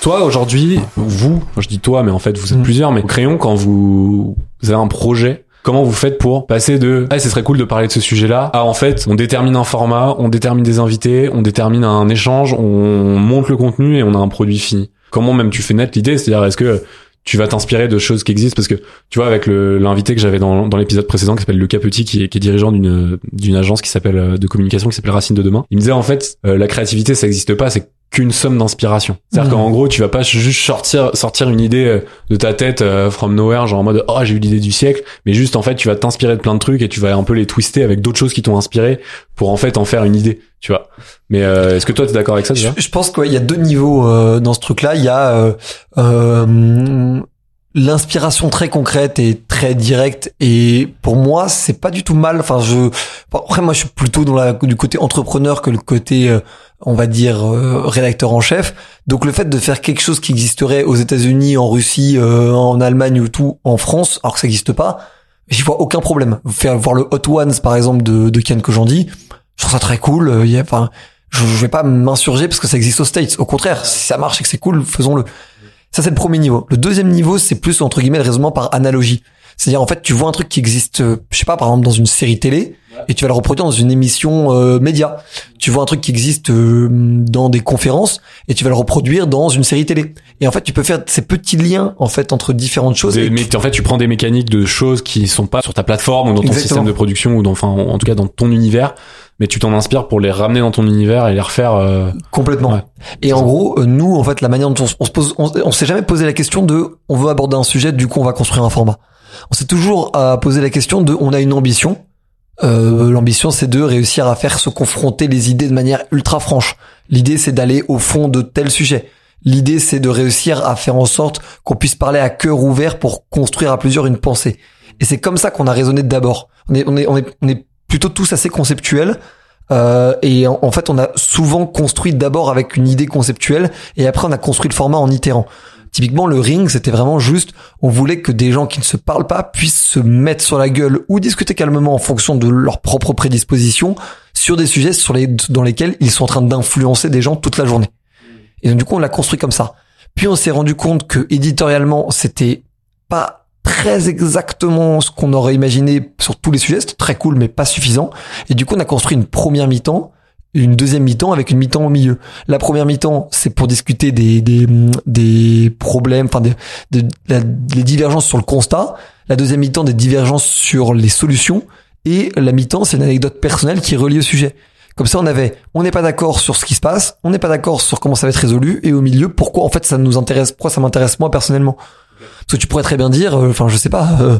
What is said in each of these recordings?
Toi aujourd'hui, vous, je dis toi, mais en fait vous êtes Mm. plusieurs, mais crayon quand vous, vous avez un projet. Comment vous faites pour passer de ah ce serait cool de parler de ce sujet-là à en fait on détermine un format, on détermine des invités, on détermine un échange, on monte le contenu et on a un produit fini. Comment même tu fais naître l'idée C'est-à-dire est-ce que tu vas t'inspirer de choses qui existent? Parce que tu vois avec l'invité que j'avais dans, dans l'épisode précédent qui s'appelle Lucas Petit qui est, qui est dirigeant d'une d'une agence qui s'appelle euh, de communication qui s'appelle Racine de demain. Il me disait en fait euh, la créativité ça existe pas, c'est qu'une somme d'inspiration. C'est-à-dire qu'en gros, tu vas pas juste sortir sortir une idée euh, de ta tête euh, from nowhere genre en mode oh, j'ai eu l'idée du siècle, mais juste en fait, tu vas t'inspirer de plein de trucs et tu vas un peu les twister avec d'autres choses qui t'ont inspiré pour en fait en faire une idée, tu vois. Mais euh, est-ce que toi tu es d'accord avec ça déjà? je pense qu'il y a deux niveaux euh, dans ce truc-là. Il y a euh, euh, l'inspiration très concrète et très directe. Et pour moi, c'est pas du tout mal. Enfin, je après moi, je suis plutôt dans la du côté entrepreneur que le côté, euh, on va dire, euh, rédacteur en chef. Donc le fait de faire quelque chose qui existerait aux États-Unis, en Russie, euh, en Allemagne ou tout, en France, alors que ça n'existe pas, j'y vois aucun problème. Faire voir le Hot Ones par exemple de, de Ken Kojandi, je trouve ça très cool. Euh, enfin, je, je vais pas m'insurger parce que ça existe aux States. Au contraire, si ça marche et que c'est cool, faisons-le. Ça, c'est le premier niveau. Le deuxième niveau, c'est plus, entre guillemets, le raisonnement par analogie. C'est-à-dire, en fait, tu vois un truc qui existe, euh, je sais pas, par exemple, dans une série télé, et tu vas le reproduire dans une émission euh, média. Tu vois un truc qui existe euh, dans des conférences, et tu vas le reproduire dans une série télé. Et en fait, tu peux faire ces petits liens, en fait, entre différentes choses. Des- et mais en fait, tu prends des mécaniques de choses qui sont pas sur ta plateforme ou dans ton Exactement. système de production ou dans, enfin, en tout cas dans ton univers, mais tu t'en inspires pour les ramener dans ton univers et les refaire. euh, Complètement. Ouais. Et en gros, euh, nous, en fait, la manière dont on, on se pose, on, on s'est jamais posé la question de, on veut aborder un sujet, du coup, on va construire un format. On s'est toujours euh, posé la question de, on a une ambition. Euh, L'ambition, c'est de réussir à faire se confronter les idées de manière ultra franche. L'idée, c'est d'aller au fond de tel sujet. L'idée, c'est de réussir à faire en sorte qu'on puisse parler à cœur ouvert pour construire à plusieurs une pensée. Et c'est comme ça qu'on a raisonné d'abord. On est, plutôt tous assez conceptuels. Euh, et en, en fait, on a souvent construit d'abord avec une idée conceptuelle et après on a construit le format en itérant. Typiquement, le ring, c'était vraiment juste, on voulait que des gens qui ne se parlent pas puissent se mettre sur la gueule ou discuter calmement en fonction de leur propre prédisposition sur des sujets sur les, dans lesquels ils sont en train d'influencer des gens toute la journée. Et donc, du coup, on l'a construit comme ça. Puis on s'est rendu compte que éditorialement, c'était pas très exactement ce qu'on aurait imaginé sur tous les sujets. C'était très cool, mais pas suffisant. Et du coup, on a construit une première mi-temps, une deuxième mi-temps avec une mi-temps au milieu. La première mi-temps, c'est pour discuter des, des, des problèmes, enfin des, des, divergences sur le constat. La deuxième mi-temps, des divergences sur les solutions. Et la mi-temps, c'est une anecdote personnelle qui est reliée au sujet. Comme ça, on avait, on n'est pas d'accord sur ce qui se passe, on n'est pas d'accord sur comment ça va être résolu, et au milieu, pourquoi en fait ça nous intéresse, pourquoi ça m'intéresse moi personnellement. Parce que tu pourrais très bien dire, euh, enfin je sais pas, euh,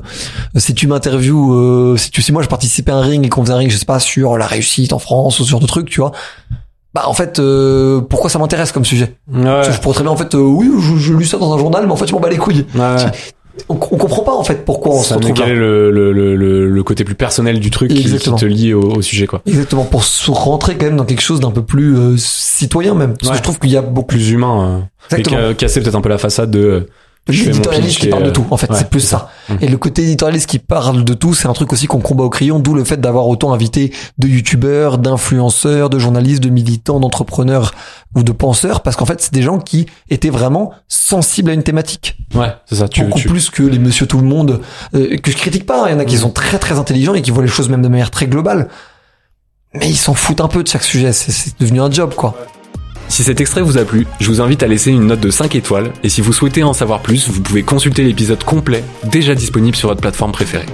si tu m'interviews, euh, si tu si moi je participais à un ring et qu'on faisait un ring, je sais pas sur la réussite en France ou genre de trucs, tu vois. Bah en fait, euh, pourquoi ça m'intéresse comme sujet? Ouais. Je pourrais très bien en fait, euh, oui, je, je lis ça dans un journal, mais en fait je m'en bats les couilles. Ouais. On, on comprend pas en fait pourquoi on se Ça retrouve quel là. est le, le, le, le, côté plus personnel du truc qui, te lie au, au sujet quoi. Exactement pour se rentrer quand même dans quelque chose d'un peu plus euh, citoyen même. Parce Ouais. que je trouve qu'il y a beaucoup Plus humain. Euh, et casser peut-être un peu la façade de. L'éditorialiste qui parle de euh, tout en fait ouais, c'est plus ça, Mm. et le côté éditorialiste qui parle de tout c'est un truc aussi qu'on combat au crayon d'où le fait d'avoir autant invité de youtubeurs d'influenceurs de journalistes de militants d'entrepreneurs ou de penseurs parce qu'en fait c'est des gens qui étaient vraiment sensibles à une thématique Ouais, c'est ça. Tu, beaucoup tu- plus que les monsieur tout le monde euh, que je critique pas hein. il y en a qui Mm. sont très très intelligents et qui voient les choses même de manière très globale mais ils s'en foutent un peu de chaque sujet c'est- c'est devenu un job quoi Si cet extrait vous a plu, je vous invite à laisser une note de 5 étoiles et si vous souhaitez en savoir plus, vous pouvez consulter l'épisode complet déjà disponible sur votre plateforme préférée.